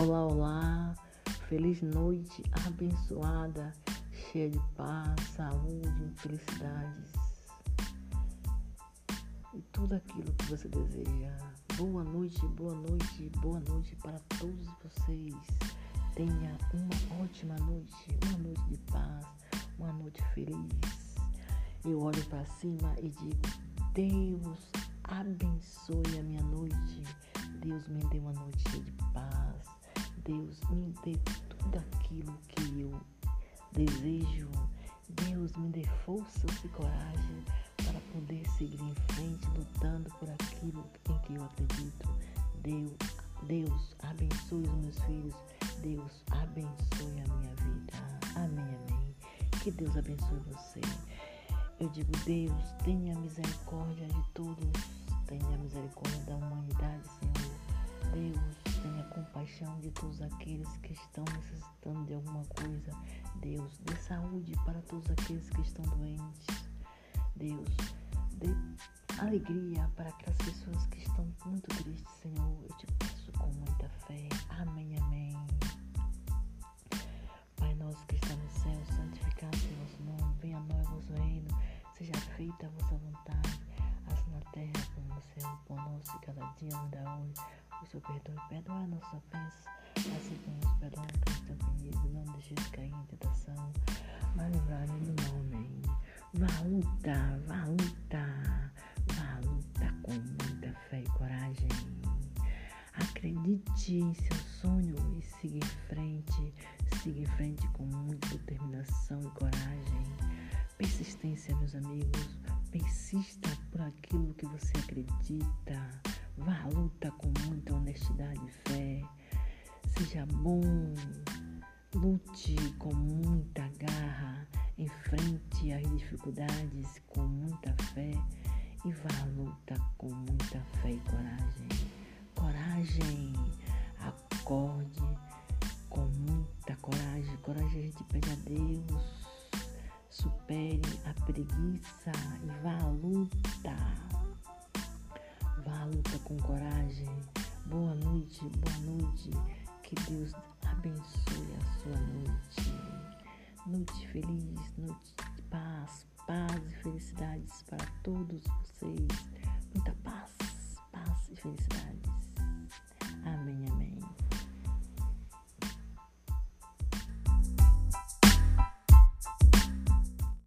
Olá, olá, feliz noite abençoada, cheia de paz, saúde, felicidades e tudo aquilo que você deseja. Boa noite, boa noite, boa noite para todos vocês. Tenha uma ótima noite, uma noite de paz, uma noite feliz. Eu olho para cima e digo: Deus abençoe a minha me dê tudo aquilo que eu desejo. Deus me dê forças e coragem para poder seguir em frente, lutando por aquilo em que eu acredito. Deus, Deus abençoe os meus filhos. Deus abençoe a minha vida. Amém, amém. Que Deus abençoe você. Eu digo, Deus, tenha misericórdia de todos. Tenha misericórdia da humanidade, Senhor. Deus, compaixão de todos aqueles que estão necessitando de alguma coisa. Deus, dê saúde para todos aqueles que estão doentes. Deus, dê alegria para aquelas pessoas que estão muito tristes, Senhor. Eu te peço com muita fé. Amém, amém. Pai nosso que está no céu, santificado seja o vosso nome. Venha a nós o vosso reino. Seja feita a vossa vontade, assim na terra como no céu. O pão nosso cada dia nos dá hoje o Senhor perdoe, perdoa nossas ofensas, assim como nos perdoamos que estão ofendidos. Não deixes cair em tentação, mas livrai-nos do amém. Vá lutar, vá lutar, vá lutar com muita fé e coragem. Acredite em seu sonho e siga em frente, siga em frente com muita determinação e coragem. Persistência, meus amigos, persista por aquilo que você acredita. Vá à luta com muita honestidade e fé. Seja bom. Lute com muita garra. Enfrente as dificuldades com muita fé. E vá à luta com muita fé e coragem. Coragem. Acorde com muita coragem. Coragem a gente pede a Deus. Supere a preguiça e vá à luta. Com coragem. Boa noite, boa noite. Que Deus abençoe a sua noite. Noite feliz, noite de paz, paz e felicidades para todos vocês.